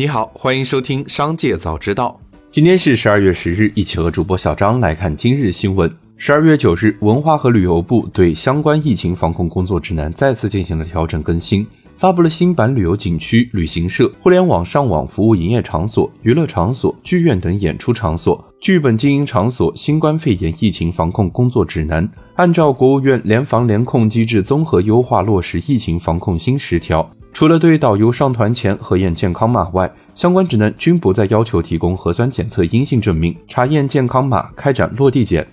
你好，欢迎收听《商界早知道》。今天是十二月十日，一起和主播小张来看今日新闻。十二月九日，文化和旅游部对相关疫情防控工作指南再次进行了调整更新，发布了新版旅游景区、旅行社、互联网上网服务营业场所、娱乐场所、剧院等演出场所、剧本经营场所新冠肺炎疫情防控工作指南，按照国务院联防联控机制综合优化落实疫情防控新十条。除了对导游上团前核验健康码外，相关指南均不再要求提供核酸检测阴性证明，查验健康码，开展落地检。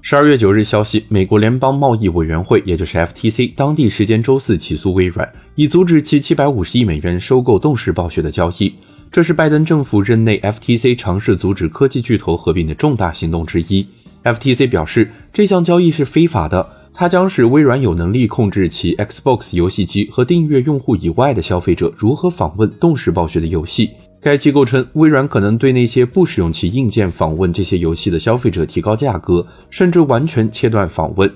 十二月九日消息，美国联邦贸易委员会，也就是 FTC，当地时间周四起诉微软，以阻止其七百五十亿美元收购动视暴雪的交易。这是拜登政府任内 FTC 尝试阻止科技巨头合并的重大行动之一。FTC 表示，这项交易是非法的。它将使微软有能力控制其 Xbox 游戏机和订阅用户以外的消费者如何访问动视暴雪的游戏。该机构称，微软可能对那些不使用其硬件访问这些游戏的消费者提高价格，甚至完全切断访问。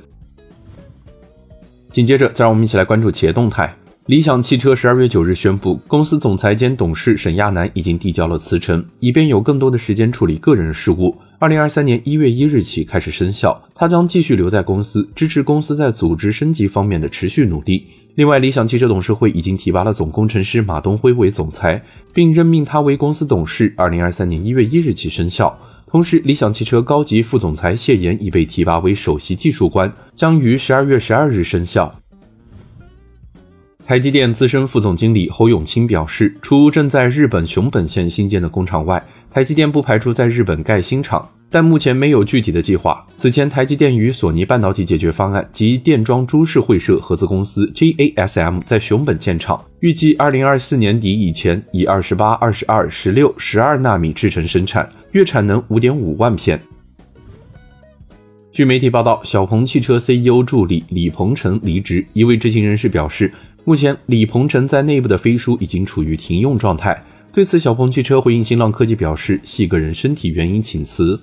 紧接着，再让我们一起来关注企业动态。理想汽车十二月九日宣布，公司总裁兼董事沈亚楠已经递交了辞呈，以便有更多的时间处理个人事务。二零二三年一月一日起开始生效，他将继续留在公司，支持公司在组织升级方面的持续努力。另外，理想汽车董事会已经提拔了总工程师马东辉为总裁，并任命他为公司董事。二零二三年一月一日起生效。同时，理想汽车高级副总裁谢岩已被提拔为首席技术官，将于十二月十二日生效。台积电资深副总经理侯永清表示，除正在日本熊本县新建的工厂外，台积电不排除在日本盖新厂，但目前没有具体的计划。此前，台积电与索尼半导体解决方案及电装株式会社合资公司 JASM 在熊本建厂，预计二零二四年底以前以二十八、二十二、十六、十二纳米制程生产，月产能五点五万片。据媒体报道，小鹏汽车 CEO 助理李鹏程离职。一位知情人士表示，目前李鹏程在内部的飞书已经处于停用状态。对此，小鹏汽车回应新浪科技表示，系个人身体原因请辞。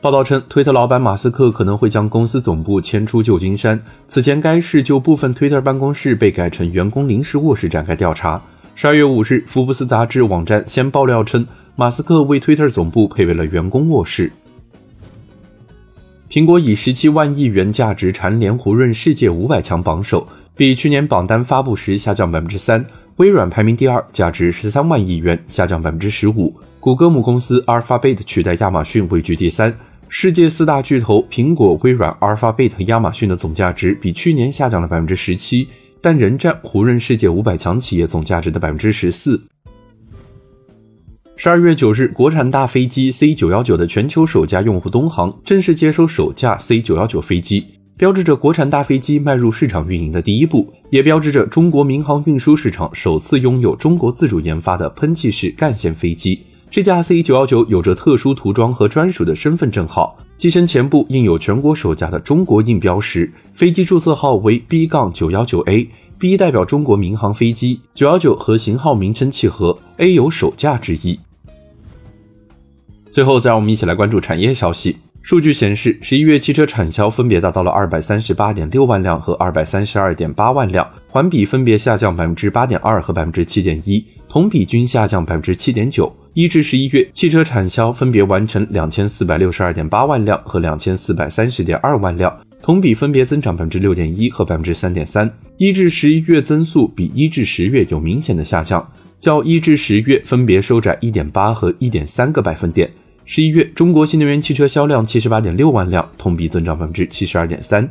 报道称，推特老板马斯克可能会将公司总部迁出旧金山。此前，该市就部分推特办公室被改成员工临时卧室展开调查。十二月五日，福布斯杂志网站先爆料称，马斯克为推特总部配备了员工卧室。苹果以十七万亿元价值蝉联胡润世界五百强榜首，比去年榜单发布时下降百分之三。微软排名第二，价值十三万亿元，下降百分之十五。谷歌母公司 Alphabet 取代亚马逊位居第三。世界四大巨头苹果、微软、Alphabet、亚马逊的总价值比去年下降了百分之十七，但仍占胡润世界五百强企业总价值的百分之十四。十二月九日，国产大飞机 C 九幺九的全球首家用户东航正式接收首架 C 九幺九飞机。标志着国产大飞机迈入市场运营的第一步，也标志着中国民航运输市场首次拥有中国自主研发的喷气式干线飞机。这架 C 九幺九有着特殊涂装和专属的身份证号，机身前部印有全国首架的中国印标识，飞机注册号为 B 杠九幺九 A，B 代表中国民航飞机，九幺九和型号名称契合，A 有首架之意。最后，再让我们一起来关注产业消息。数据显示，十一月汽车产销分别达到了二百三十八点六万辆和二百三十二点八万辆，环比分别下降百分之八点二和百分之七点一，同比均下降百分之七点九。一至十一月，汽车产销分别完成两千四百六十二点八万辆和两千四百三十点二万辆，同比分别增长百分之六点一和百分之三点三。一至十一月增速比一至十月有明显的下降，较一至十月分别收窄一点八和一点三个百分点。十一月，中国新能源汽车销量七十八点六万辆，同比增长百分之七十二点三。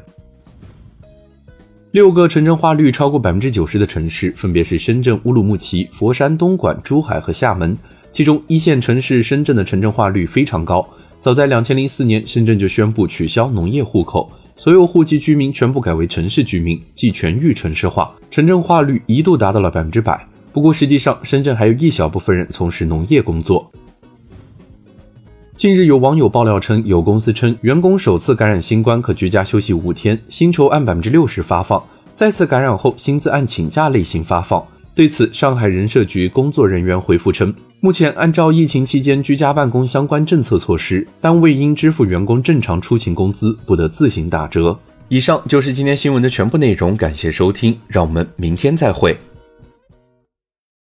六个城镇化率超过百分之九十的城市，分别是深圳、乌鲁木齐、佛山、东莞、珠海和厦门。其中，一线城市深圳的城镇化率非常高。早在两千零四年，深圳就宣布取消农业户口，所有户籍居民全部改为城市居民，即全域城市化，城镇化率一度达到了百分之百。不过，实际上深圳还有一小部分人从事农业工作。近日有网友爆料称，有公司称员工首次感染新冠可居家休息五天，薪酬按百分之六十发放；再次感染后，薪资按请假类型发放。对此，上海人社局工作人员回复称，目前按照疫情期间居家办公相关政策措施，单位应支付员工正常出勤工资，不得自行打折。以上就是今天新闻的全部内容，感谢收听，让我们明天再会。